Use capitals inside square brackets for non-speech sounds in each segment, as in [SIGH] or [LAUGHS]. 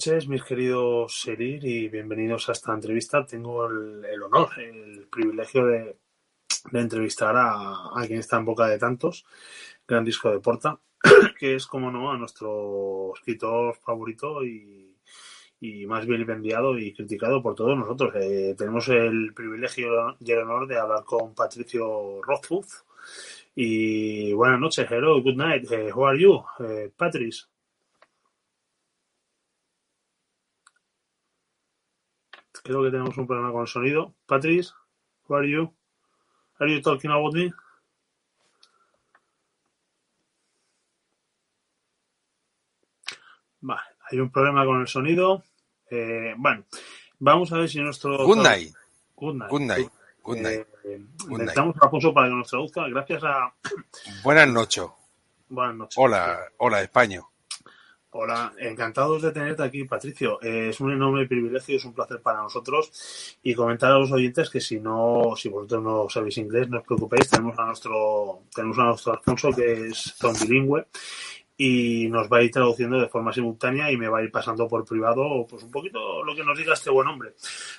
Noches, mis queridos Serir, y bienvenidos a esta entrevista. Tengo el, honor, el privilegio de, entrevistar a, a, quien está en boca de tantos, gran disco de Porta, [CLEARS THROAT] que es, como no, a nuestro escritor favorito y, más bien enviado y criticado por todos nosotros. Eh, tenemos el privilegio y el honor de hablar con Patricio Rothfuss. Y buenas noches, hello, good night, uh, how are you, uh, Patrice? Creo que tenemos un problema con el sonido. Patrice, how are you? Are you talking about me? Vale, hay un problema con el sonido. Eh, bueno, vamos a ver si nuestro. Good night. Good night. Good night. Good night. Eh, Good necesitamos a Alfonso para que nos traduzca. Gracias a. Buenas noches. Buenas noches. Hola, hola, España. Hola, encantados de tenerte aquí, Patricio. Eh, es un enorme privilegio, es un placer para nosotros. Y comentar a los oyentes que si no, si vosotros no sabéis inglés, no os preocupéis, tenemos a nuestro, tenemos a nuestro Alfonso que es don bilingüe y nos va a ir traduciendo de forma simultánea y me va a ir pasando por privado pues un poquito lo que nos diga este buen hombre.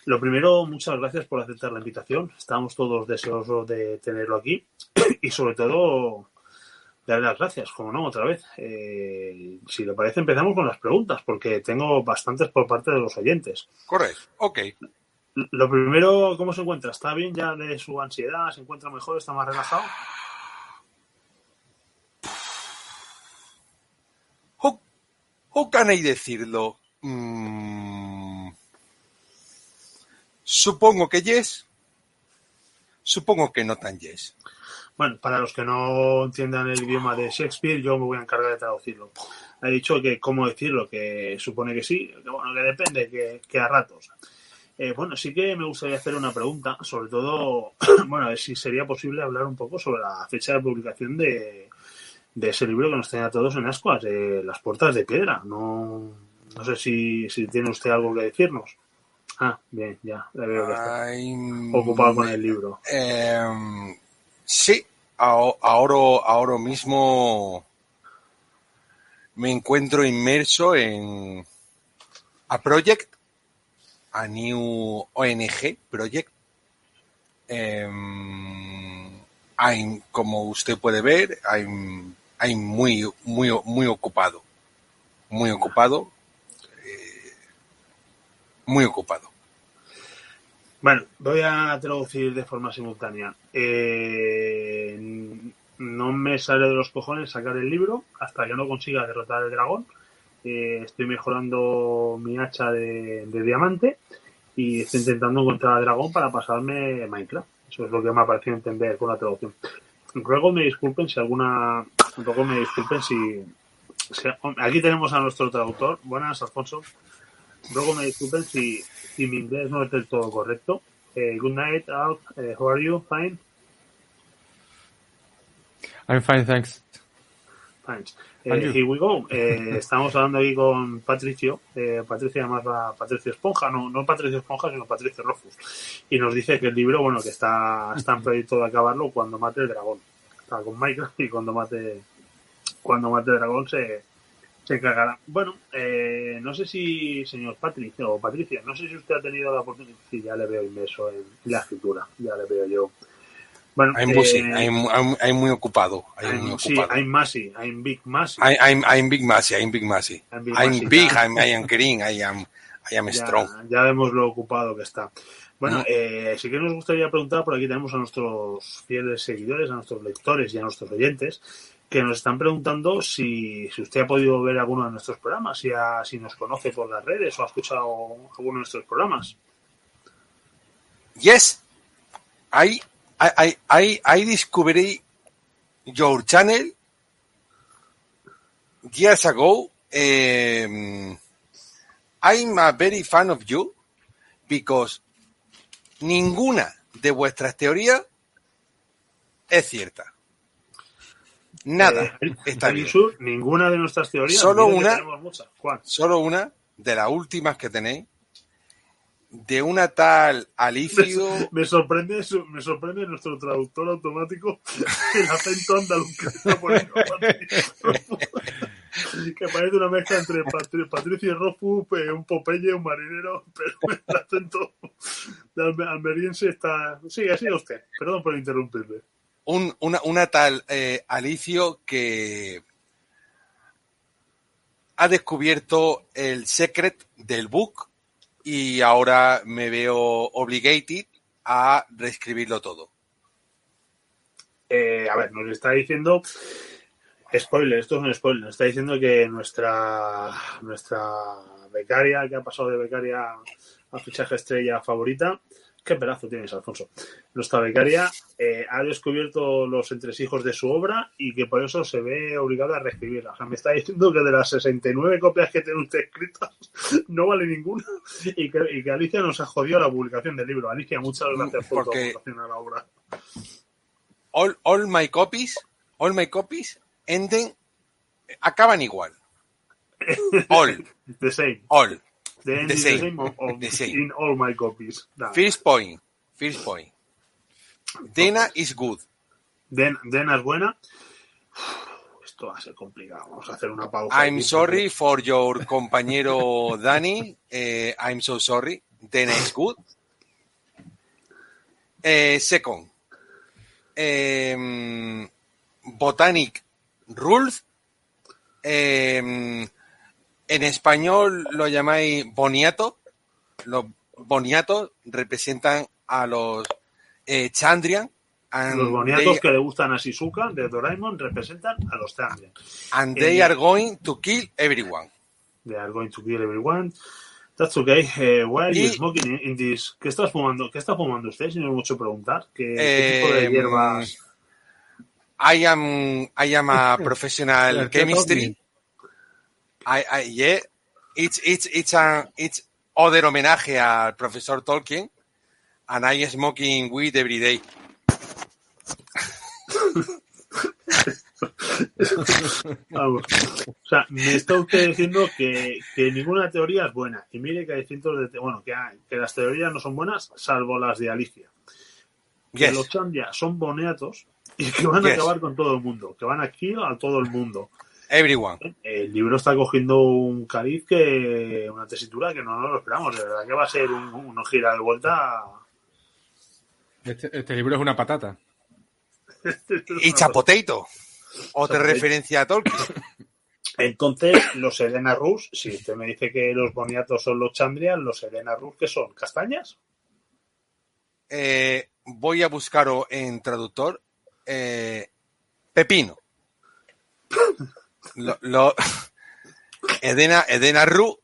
Lo primero, muchas gracias por aceptar la invitación. Estamos todos deseosos de tenerlo aquí [CLEARS THROAT] y sobre todo darle las gracias, como no, otra vez. Eh, si le parece, empezamos con las preguntas, porque tengo bastantes por parte de los oyentes. Correcto, ok. Lo primero, ¿cómo se encuentra? ¿Está bien ya de su ansiedad? ¿Se encuentra mejor? ¿Está más relajado? Can I decirlo? Mm, supongo que yes. Supongo que no tan yes. Bueno, para los que no entiendan el idioma de Shakespeare, yo me voy a encargar de traducirlo. Ha dicho que cómo decirlo, que supone que sí, que bueno, que depende, que, que a ratos. Eh, bueno, sí que me gustaría hacer una pregunta, sobre todo, [CLEARS THROAT] bueno, a ver si sería posible hablar un poco sobre la fecha de publicación de, de ese libro que nos tenía a todos en ascuas, de Las Puertas de Piedra. No, no sé si, si tiene usted algo que decirnos. Ah, bien, ya, le veo que está ocupado con el libro. Em, sí, ahora, ahora mismo me encuentro inmerso en a project, a new ONG project. Em, I'm, como usted puede ver, I'm muy, muy, muy ocupado, muy ocupado, eh, muy ocupado. Bueno, voy a traducir de forma simultánea. Eh, no me sale de los cojones sacar el libro hasta que no consiga derrotar al dragón. Eh, estoy mejorando mi hacha de, diamante y estoy intentando encontrar al dragón para pasarme Minecraft. Eso es lo que me ha parecido entender con la traducción. Ruego me disculpen si alguna. Ruego me disculpen si. aquí tenemos a nuestro traductor. Buenas, Alfonso. Luego me disculpen si, si mi inglés no es del todo correcto. Eh, good night, Alf. Eh, how are you? Fine? I'm fine, thanks. And Eh, here we go. Eh, estamos hablando aquí con Patricio. Eh, Patricio además va Patricio Esponja, no, no Patricio Esponja, sino Patricio Rofus. Y nos dice que el libro, bueno, que está, está en proyecto de acabarlo cuando mate el dragón. Está con Minecraft y cuando mate, cuando mate el dragón se, se cagará. Bueno, eh, no sé si, señor Patricio o Patricia, no sé si usted ha tenido la oportunidad. Sí, ya le veo inmerso en la escritura, ya le veo yo. Bueno, I'm busy, eh, I'm, I'm, I'm muy ocupado, I'm muy sí, ocupado. I'm I'm Big Massy. I, I'm, I'm big massy, I'm big massy. I'm big big, ya. I'm, I am green, I am, I am ya, strong. ya vemos lo ocupado que está. Bueno, Mm. eh, sí que nos gustaría preguntar, por aquí tenemos a nuestros fieles seguidores, a nuestros lectores y a nuestros oyentes, que nos están preguntando si, si usted ha podido ver alguno de nuestros programas, si, ha- si nos conoce por las redes o ha escuchado alguno de nuestros programas. Yes, I, I, I, I, I discovered your channel years ago. Um, I'm a very fan of you because ninguna de vuestras teorías es cierta. Nada Eh, está bien. Sur, ninguna de nuestras teorías. Solo una. Solo una de las últimas que tenéis de una tal Alicio. Me sorprende, su- me sorprende nuestro traductor automático [LAUGHS] el acento andaluz que está poniendo. [LAUGHS] que parece una mezcla entre Patri- Patricio Rofu, eh, un Popeye, un marinero, [LAUGHS] pero el acento de alme- almeriense está... Sigue, sigue usted. Perdón por interrumpirle. Un- una, una tal eh, Alicio que ha descubierto el secret del book y ahora me veo obligated a reescribirlo todo. Eh, a ver, nos está diciendo... Spoiler, esto es un spoiler. Nos está diciendo que nuestra, nuestra becaria, que ha pasado de becaria a fichaje estrella favorita, qué pedazo tienes, Alfonso. Nuestra becaria eh, ha descubierto los entresijos de su obra y que por eso se ve obligada a reescribirla. O sea, me está diciendo que de las 69 copias que tiene usted escritas, [LAUGHS] no vale ninguna y que, y que Alicia nos ha jodido la publicación del libro. Alicia, muchas gracias por tu aportación a la obra. All, all my copies, all my copies enden, acaban igual. [LAUGHS] All, The same. all. The same. the same of- of- The same. in all my copies. First point, first point. Dena is good. Den, Dena es buena. [SIGHS] Esto va a ser complicado. Vamos a hacer una pausa. I'm sorry for your [LAUGHS] compañero Danny. Eh, I'm so sorry. Dena is good. Eh, second, em, Botanic Rules. En español lo llamáis boniato. Los boniatos representan a los eh, Chandrian. and Los boniatos they- que le gustan a Shizuka de Doraemon representan a los Chandrian. and they Eh, are going to kill everyone. They are going to kill everyone. That's okay. Eh, why are you smoking in, this? ¿Qué estás fumando? ¿Qué está fumando usted, si no es mucho preguntar? ¿Qué, qué tipo de Em, hierbas? I am I am a [LAUGHS] professional chemistry. I, I yeah, it's it's it's a it's other homenaje al profesor Tolkien, and I smoking weed every day. Vamos. O sea, me está usted diciendo que, que ninguna teoría es buena. Y mire que hay cientos de... Bueno, que, hay- que las teorías no son buenas, salvo las de Alicia. Que Yes. los Chandria son boniatos y que van a Yes. acabar con todo el mundo. Que van a kill a todo el mundo. Everyone. El libro está cogiendo un cariz que... Una tesitura que no nos lo esperamos. De verdad que va a ser un, una gira de vuelta... Este, este libro es una patata. It's a potato. Otra Potato. referencia a Tolkien. Entonces, los Elena Rus, si usted me dice que los boniatos son los Chandrian, los Elena Rus, ¿qué son? ¿Castañas? Eh, voy a buscarlo en traductor. Eh, pepino. [LAUGHS] Lo, lo- [LAUGHS] Edena, Edena Ru.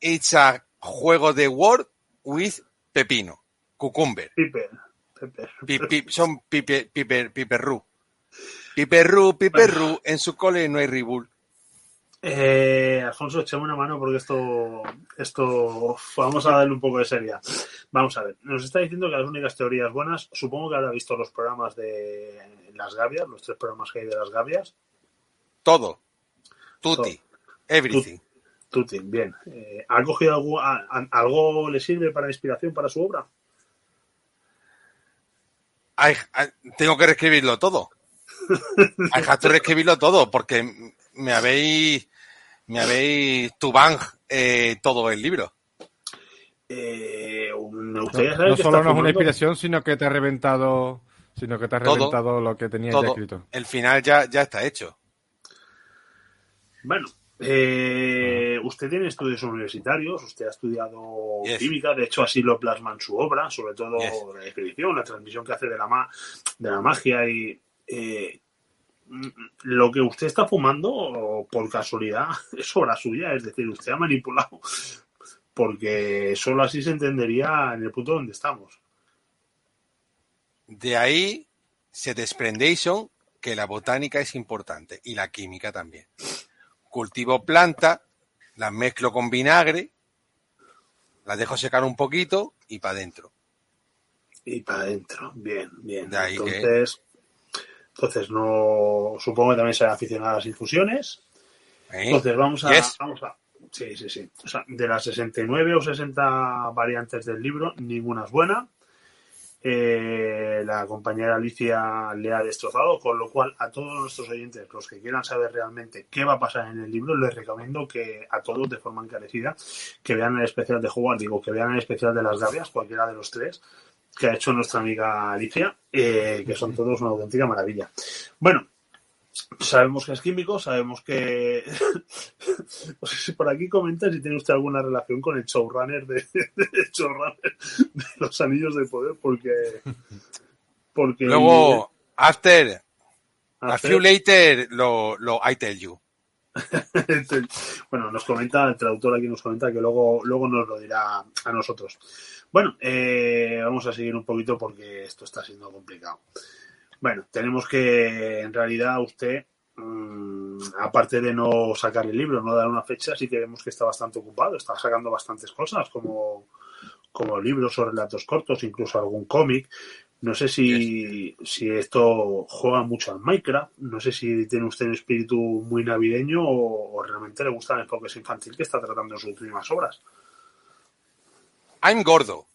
It's a juego de Word with pepino. Cucumber. Piper. Piper. Pi- pi- son pipe, piper, piperru. Piperru, piperru. En su cole no hay ribul. Eh, Alfonso, échame una mano porque esto, esto, vamos a darle un poco de seria. Vamos a ver, nos está diciendo que las únicas teorías buenas, supongo que habrá visto los programas de las gavias, los tres programas que hay de las gavias. Todo. Tutti. Everything. Tuti, bien. Eh, ¿Ha cogido algo, a- a- algo le sirve para inspiración para su obra? I- I- tengo que reescribirlo todo. I have to reescribirlo todo porque me habéis me habéis tubang eh, todo el libro. Eh, me gustaría saber No solo no es una inspiración, sino que te ha reventado, sino que te ha Todo. reventado lo que tenías ya escrito. El final ya, ya está hecho. Bueno, eh, usted tiene estudios universitarios, usted ha estudiado Yes. química, de hecho así lo plasma en su obra, sobre todo Yes. la descripción, la transmisión que hace de la, ma- de la magia y eh, lo que usted está fumando, por casualidad, [LAUGHS] es obra suya, es decir, usted ha manipulado, porque solo así se entendería en el punto donde estamos. De ahí se desprendéis que la botánica es importante y la química también. Cultivo planta, las mezclo con vinagre, las dejo secar un poquito y para adentro. Y para adentro, bien, bien. De ahí que- entonces, entonces no, supongo que también será aficionado a las infusiones. ¿eh? Entonces vamos a, Yes. vamos a. Sí, sí, sí. O sea, de las 69 o 60 variantes del libro, ninguna es buena. Eh, la compañera Alicia le ha destrozado, con lo cual a todos nuestros oyentes, los que quieran saber realmente qué va a pasar en el libro, les recomiendo que a todos de forma encarecida que vean el especial de jugar, digo, que vean el especial de las gavias, cualquiera de los tres, que ha hecho nuestra amiga Alicia, eh, que son todos una auténtica maravilla. Bueno, sabemos que es químico, sabemos que. no [LAUGHS] sé si por aquí comenta si tiene usted alguna relación con el showrunner de, [LAUGHS] de, showrunner de los Anillos de Poder, porque. porque Luego, after, a few later, lo, lo I tell you. [LAUGHS] bueno, nos comenta, el traductor aquí nos comenta que luego, luego nos lo dirá a nosotros. Bueno, eh, vamos a seguir un poquito porque esto está siendo complicado. Bueno, tenemos que, en realidad, usted, mm, aparte de no sacar el libro, no dar una fecha, sí que vemos que está bastante ocupado, está sacando bastantes cosas, como, como libros o relatos cortos, incluso algún cómic. No sé si, si esto juega mucho al Minecraft, no sé si tiene usted un espíritu muy navideño o, o realmente le gusta el enfoque infantil que está tratando en sus últimas obras. I'm gordo.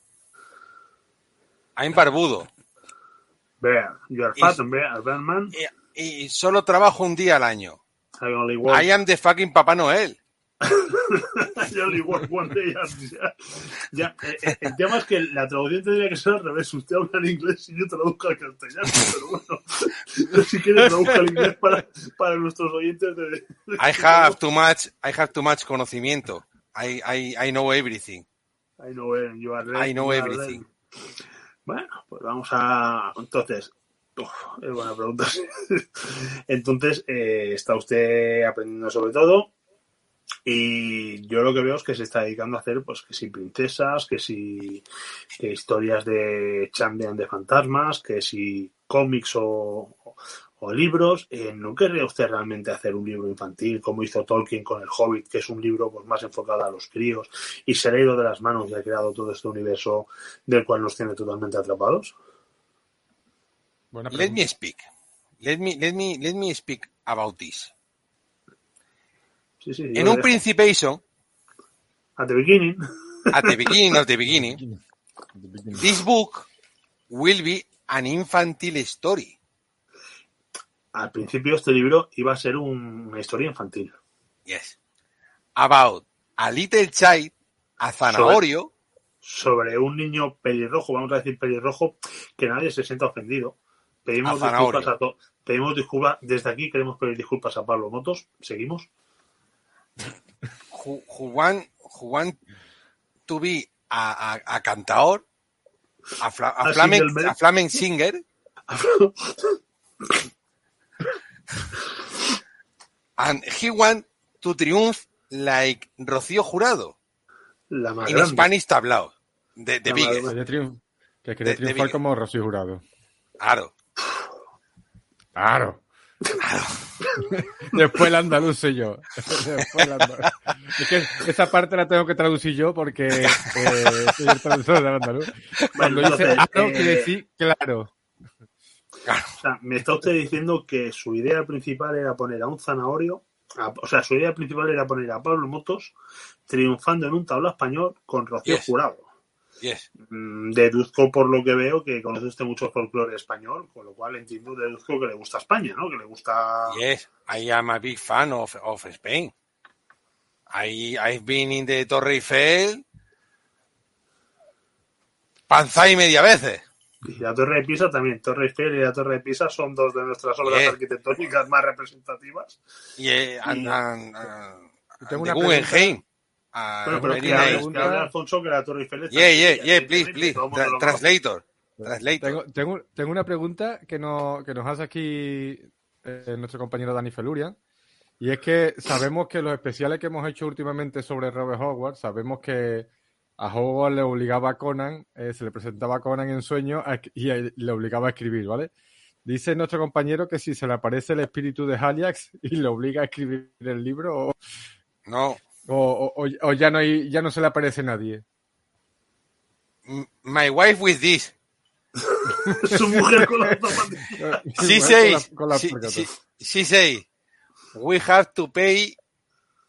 I'm barbudo. Bear, you are fat and bear, Batman, Y, y solo trabajo un día al año. I only work, I am the fucking Papá Noel. [LAUGHS] I only work one day ya, eh, eh, el tema es que la traducción tendría que ser al revés. Usted habla en inglés y yo traduzco al castellano, [LAUGHS] pero bueno, yo si quiere traduzco al inglés para, para nuestros oyentes de, de- I have too much, I have too much conocimiento. I, I, I know everything. I know, eh, you are I know everything. Bueno, pues vamos a. Entonces, uf, es buena pregunta. [LAUGHS] Entonces, eh, está usted aprendiendo sobre todo. Y yo lo que veo es que se está dedicando a hacer, pues, que si princesas, que si que historias de champion de fantasmas, que si cómics o, o libros. Eh, ¿No querría usted realmente hacer un libro infantil como hizo Tolkien con El Hobbit, que es un libro pues, más enfocado a los críos y se le ha ido de las manos y ha creado todo este universo del cual nos tiene totalmente atrapados? Buena Let me speak. Let me, let me, let me speak about this. Sí, sí, yo En un dejo. Principation, At the beginning. at the beginning of the [LAUGHS] beginning, this book will be an infantile story. Al principio este libro iba a ser un- una historia infantil. Yes. About a little child, a zanahorio, sobre un niño pelirrojo, vamos a decir pelirrojo, que nadie se sienta ofendido. Pedimos A disculpas a todos. Pedimos disculpas, desde aquí queremos pedir disculpas a Pablo Motos. Seguimos. who want to be a, a, a cantaor, a, fla, a, A flamen, a flamen singer, [LAUGHS] and he want to triumph like Rocío Jurado La más in grande. Spanish tablao. De, de Quería triunf- que quería triunfar como Rocío Jurado. Claro. Claro. [LAUGHS] Después el andaluz soy yo. [LAUGHS] Después el andaluz. Es que esa parte la tengo que traducir yo porque eh, soy el traductor del andaluz. [LAUGHS] Cuando dice entonces, claro, eh, quiere decir claro. O sea, me está usted diciendo que su idea principal era poner a un zanahorio, a- o sea, su idea principal era poner a Pablo Motos triunfando en un tabla español con Rocío Yes. Jurado. Yes. Mm, Deduzco por lo que veo que conoce usted mucho folclore español, con lo cual entiendo, deduzco que le gusta España, ¿no? Que le gusta... Yes. I am a big fan of, of Spain. I, I've been in the Torre Eiffel panza y media veces. Y la Torre de Pisa también. Torre Eiffel y la Torre de Pisa son dos de nuestras obras arquitectónicas más representativas. Y, eh, and, Y- and, uh, Yo tengo una Guggenheim. Bueno, pero que hable Alfonso que la Torre Eiffel está Yeah, yeah, yeah, please, please. Tra- translator. Translator. Tengo, tengo, tengo una pregunta que, no, que nos hace aquí eh, nuestro compañero Dani Felurian. Y es que sabemos que los especiales que hemos hecho últimamente sobre Robert Howard, sabemos que a Howard le obligaba a Conan, eh, se le presentaba a Conan en sueños a- y a- le obligaba a escribir, ¿vale? Dice nuestro compañero que si se le aparece el espíritu de Haliax [LAUGHS] y le obliga a escribir el libro, o, No. o- o- o ya, no hay, ya no se le aparece nadie. My wife with this. [LAUGHS] Su mujer con las zapatillas. [LAUGHS] She Con la- says, con la she, percata. she, she say, we have to pay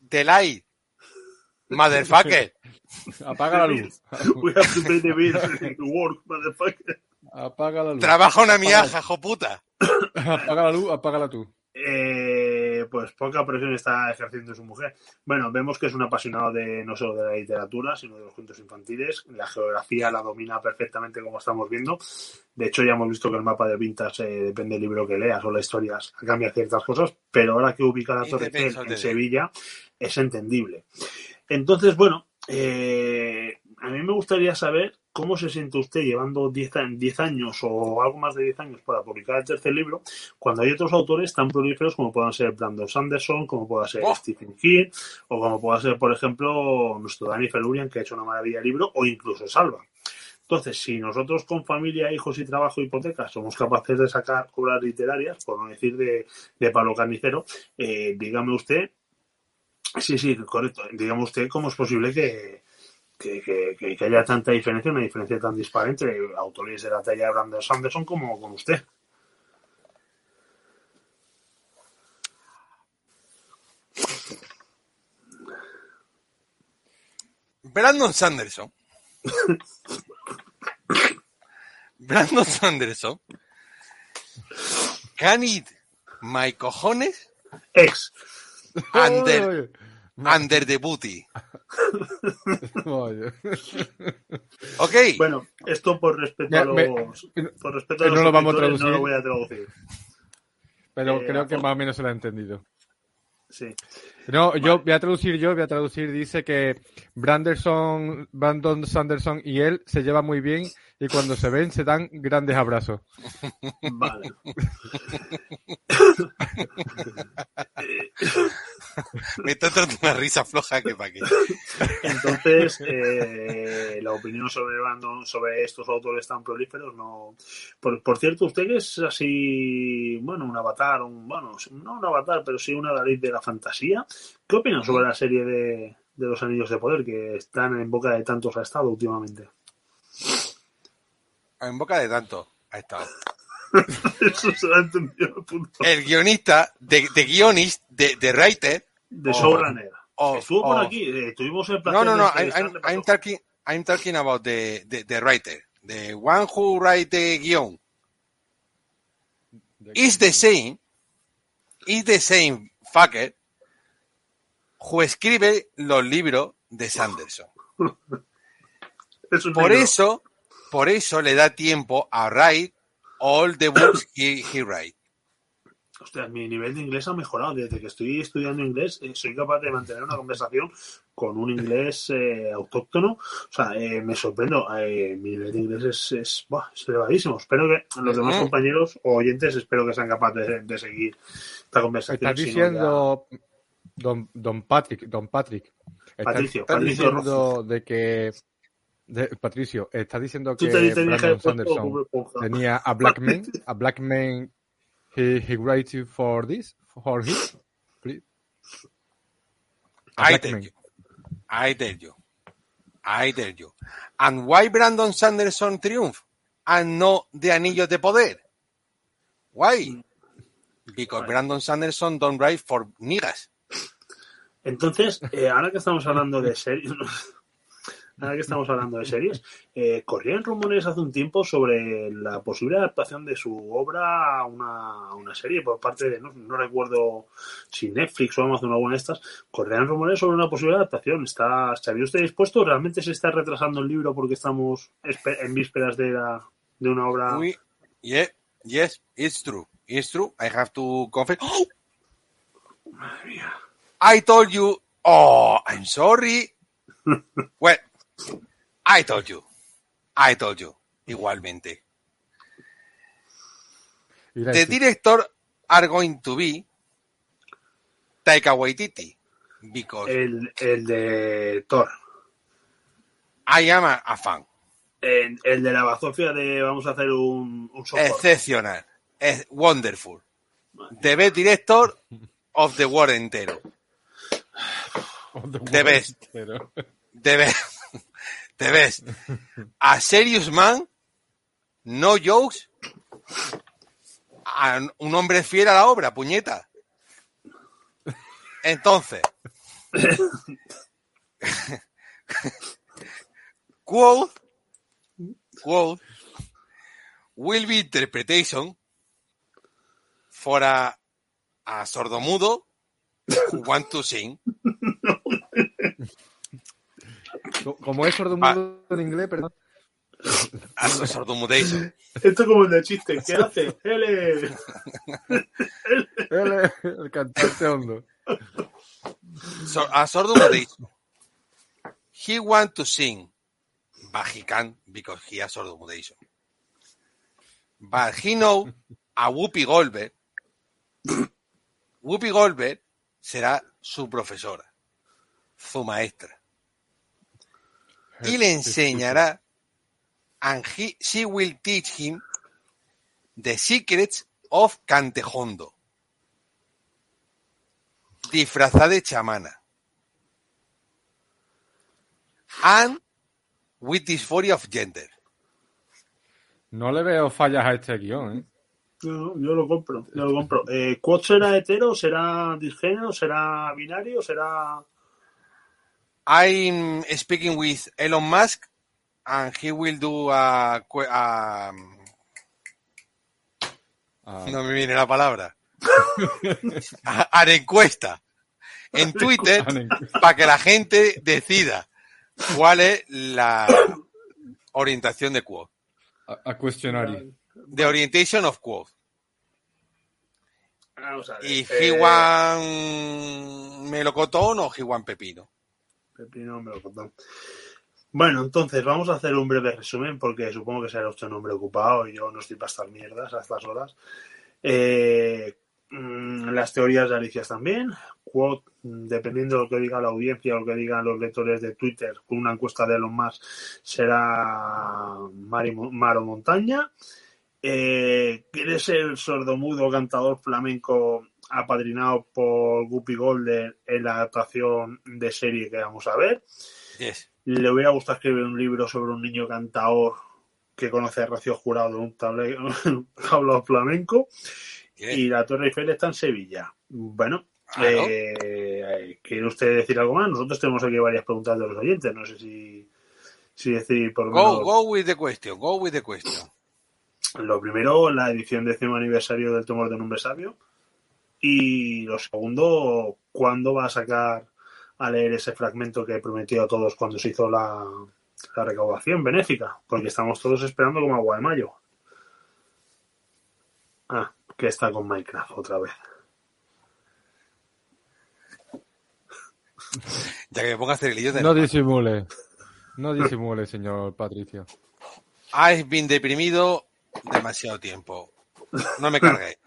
the light. Motherfucker. Apaga la luz. [LAUGHS] We have to pay the bills to work, motherfucker. Apaga la luz. Trabaja una miaja, hijo puta. apaga la luz, apágala tú. Eh, pues poca presión está ejerciendo su mujer. Bueno, vemos que es un apasionado de no solo de la literatura, sino de los cuentos infantiles. La geografía la domina perfectamente, como estamos viendo. De hecho, ya hemos visto que el mapa de Vintas, eh, depende del libro que leas o las historias, cambia ciertas cosas, pero ahora que ubica la Torre en Sevilla, es entendible. Entonces, bueno, eh, a mí me gustaría saber cómo se siente usted llevando 10 años o algo más de 10 años para publicar el tercer libro, cuando hay otros autores tan prolíferos como puedan ser Brandon Sanderson, como pueda ser Oh. Stephen King, o como pueda ser, por ejemplo, nuestro Danny Felurian, que ha hecho una maravilla de libro, o incluso Salva. Entonces, si nosotros con familia, hijos y trabajo, hipotecas, somos capaces de sacar obras literarias, por no decir de, de Pablo Carnicero, eh, dígame usted, sí, sí, correcto, dígame usted cómo es posible que, que, que- haya tanta diferencia, una diferencia tan dispar entre autores de la talla de Brandon Sanderson como con usted. Brandon Sanderson. [LAUGHS] Brandon Sanderson. Can it my cojones Ex. under, Under the booty. [LAUGHS] oye. Ok. Bueno, esto por respeto Ya, a los, me- por respeto a eh, los no lo vamos a escritores, no traducir. lo voy a traducir. Pero Eh, creo que más o menos se lo ha entendido. Sí. No, yo voy a traducir yo, voy a traducir, dice que Branderson, Brandon Sanderson y él se llevan muy bien y cuando se ven se dan grandes abrazos. Vale. [LAUGHS] Me está dando una risa floja que pa' qué. Entonces, eh, la opinión sobre Brandon, sobre estos autores tan prolíferos, no. Por, por cierto, usted que es así, bueno, un avatar, un, bueno, no un avatar, pero sí una Dalit de la fantasía. ¿Qué opinan sobre la serie de, de los Anillos de Poder que están en boca de tantos ha estado últimamente? En boca de tanto ha estado. Eso se lo [LAUGHS] ha entendido el punto. El guionista, de, de guionist, de, de writer. De Oh. showrunner. Estuvo por of- aquí, eh, tuvimos el placer No, no, no. I'm, talking, I'm talking about the, the, the writer. The one who write the guion. Is the same. Is the same fucker who escribe los libros de Sanderson. [LAUGHS] Es Por libro. eso, por eso le da tiempo a write all the books [COUGHS] he, he write. Hostia, mi nivel de inglés ha mejorado. Desde que estoy estudiando inglés, eh, soy capaz de mantener una conversación con un inglés eh, autóctono. O sea, eh, me sorprendo. eh, mi nivel de inglés es, es, elevadísimo. Espero que los demás compañeros o oyentes, espero que sean capaces de, de seguir esta conversación. Estás diciendo, don, don Patrick, don Patrick, estás, Patricio, estás Patricio diciendo de que, de- Patricio, estás diciendo que te Brandon Sanderson tenía a black man, [LAUGHS] a black man, he, he writes for this, for him, please. A I tell man. you. I tell you. I tell you. And why Brandon Sanderson triumph and no the Anillos de Poder? Why? Because Why? Brandon Sanderson don't write for niggas. Entonces, eh, ahora que estamos hablando de series, [LAUGHS] ahora que estamos hablando de series, eh, corrían rumores hace un tiempo sobre la posible adaptación de su obra a una, a una serie por parte de, no, no recuerdo si Netflix o Amazon o alguna de estas, corrían rumores sobre una posible adaptación. ¿Está, ¿Estaría usted dispuesto? ¿Realmente se está retrasando el libro porque estamos en vísperas de, la, de una obra? We, yeah, yes, it's true. It's true. I have to confess. Madre mía. I told you. Oh, I'm sorry. [LAUGHS] well, I told you. I told you. Igualmente. The director are going to be Taika Waititi because El, el de Thor. I am a, a fan. El, el de la bazofia de vamos a hacer un, un software. Excepcional. Es wonderful. The best director of the world entero. [SIGHS] The best. Pero- The best. The best. A serious man. No jokes. A un hombre fiel a la obra, puñeta. Entonces. [COUGHS] quote. Quote. will be interpretation for a, a sordomudo who want to sing. Co- Como es sordomudo en inglés, perdón. A sordomudation. Esto como el de chiste. ¿Qué hace? L. Él es el cantante hondo. So, a sordomudation. He want to sing, but he can't because he has sordomudation. But he know a Whoopi Goldberg. Whoopi Goldberg será su profesora, su maestra. Y le enseñará, and he, she will teach him the secrets of Cantejondo. Disfrazada de chamana. And with dysphoria of gender. No le veo fallas a este guion, ¿eh? No, yo lo compro, yo lo compro. Eh, ¿Quad será hetero? ¿Será disgénero? ¿Será binario? ¿Será...? I'm speaking with Elon Musk, and he will do a, Ah, no me viene la palabra, a, a la encuesta en Twitter para que la gente decida cuál es la orientación de Quote. a, a cuestionario. The orientation of Quote. Vamos a ver. Y Eh, he want melocotón o he want pepino. Pepino melocotón. Bueno, entonces vamos a hacer un breve resumen porque supongo que será usted un hombre ocupado y yo no estoy para estas mierdas a estas horas. Eh, mm, las teorías de Alicia también. Dependiendo de lo que diga la audiencia o lo que digan los lectores de Twitter, con una encuesta de Elon Musk será Mar o Montaña. Eh, ¿Quiere ser sordomudo cantador flamenco apadrinado por Guppy Golden en la adaptación de serie que vamos a ver? Yes. le hubiera gustado escribir un libro sobre un niño cantador que conoce a Rocío Jurado de un table- [LAUGHS] un tablao flamenco yes. y la Torre Eiffel está en Sevilla. Bueno, Claro. eh, ¿quiere usted decir algo más? Nosotros tenemos aquí varias preguntas de los oyentes, no sé si, si decir por lo menos... Go, go with the question, go with the question. Lo primero, la edición décimo aniversario del Temor de un Hombre Sabio. Y lo segundo, ¿cuándo va a sacar a leer ese fragmento que prometió a todos cuando se hizo la, la recaudación benéfica? Porque estamos todos esperando como agua de mayo. Ah, que está con Minecraft otra vez. Ya que me ponga a hacer el idiota. No disimule. No disimule, señor Patricio. Has been deprimido demasiado tiempo. No me carguéis.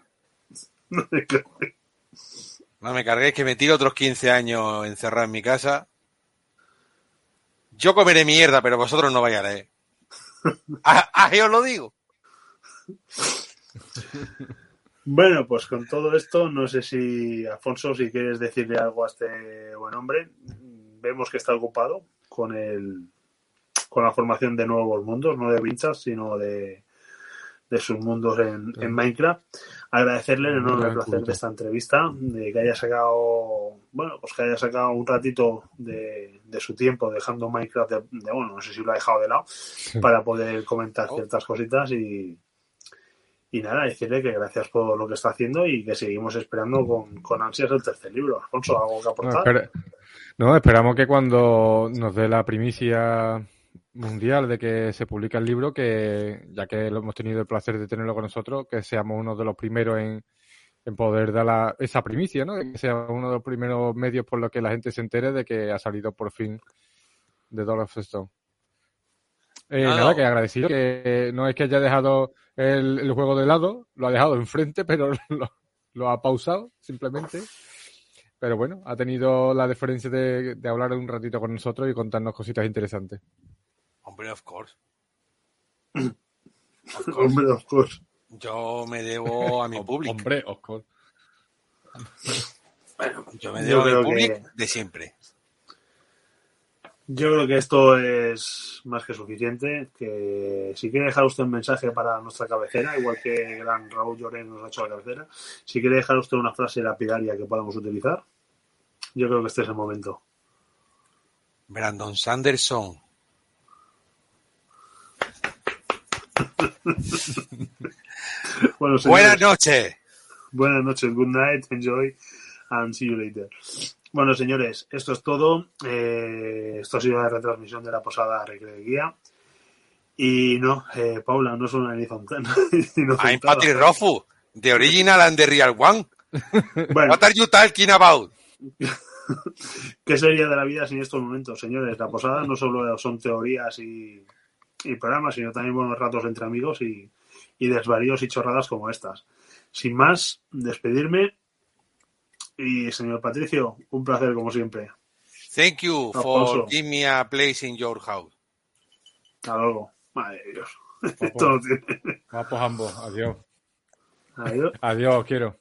No me carguéis que me tiro otros 15 años encerrado en mi casa. Yo comeré mierda, pero vosotros no vais a leer. Ahí os lo digo. Bueno, pues con todo esto, no sé si, Alfonso, si quieres decirle algo a este buen hombre. Vemos que está ocupado con el con la formación de nuevos mundos, no de Vinchas, sino de, de sus mundos en, en Minecraft. Agradecerle el enorme placer culto. de esta entrevista, de que haya sacado, bueno, pues que haya sacado un ratito de, de su tiempo dejando Minecraft, de, de, bueno, no sé si lo ha dejado de lado, para poder comentar Oh. ciertas cositas y, y nada, decirle que gracias por lo que está haciendo y que seguimos esperando con, con ansias el tercer libro. Alfonso, ¿algo que No, aportar? espera- no, esperamos que cuando nos dé la primicia mundial de que se publica el libro, que ya que lo hemos tenido el placer de tenerlo con nosotros, que seamos uno de los primeros en, en poder dar la- esa primicia, ¿no? Que sea uno de los primeros medios por los que la gente se entere de que ha salido por fin The Dog of Stone. Eh, Nada. que agradecido que no es que haya dejado el, el juego de lado, lo ha dejado enfrente, pero [LAUGHS] lo, lo ha pausado simplemente. Pero bueno, ha tenido la deferencia de, de hablar un ratito con nosotros y contarnos cositas interesantes. Hombre, of course. Of course. Hombre, of course. Yo me debo a mi público. Hombre, Oscar. Yo me Yo debo a creo mi público que- de siempre. Yo creo que esto es más que suficiente. Que si quiere dejar usted un mensaje para nuestra cabecera, igual que gran Raúl Llorén nos ha hecho la cabecera, si quiere dejar usted una frase lapidaria que podamos utilizar, yo creo que este es el momento. Brandon Sanderson. [LAUGHS] bueno, Buenas noches. buenas noches, good night, enjoy, and see you later. Bueno, señores, esto es todo. Eh, esto ha sido la retransmisión de la posada Recreguía. Y no, eh, Paula, no es una inocentada. [LAUGHS] I'm Patrick Rofu, the original and the real one. [LAUGHS] Bueno, What are you talking about? ¿qué sería de la vida sin estos momentos, señores? La posada no solo son teorías y, y programas, sino también buenos ratos entre amigos y, y desvaríos y chorradas como estas. Sin más, despedirme. Y señor Patricio, un placer como siempre. Thank you Alfonso. for giving me a place in your house. Hasta luego. Madre de Dios. Esto no tiene. Vamos ambos. Adiós. Adiós. Adiós, quiero.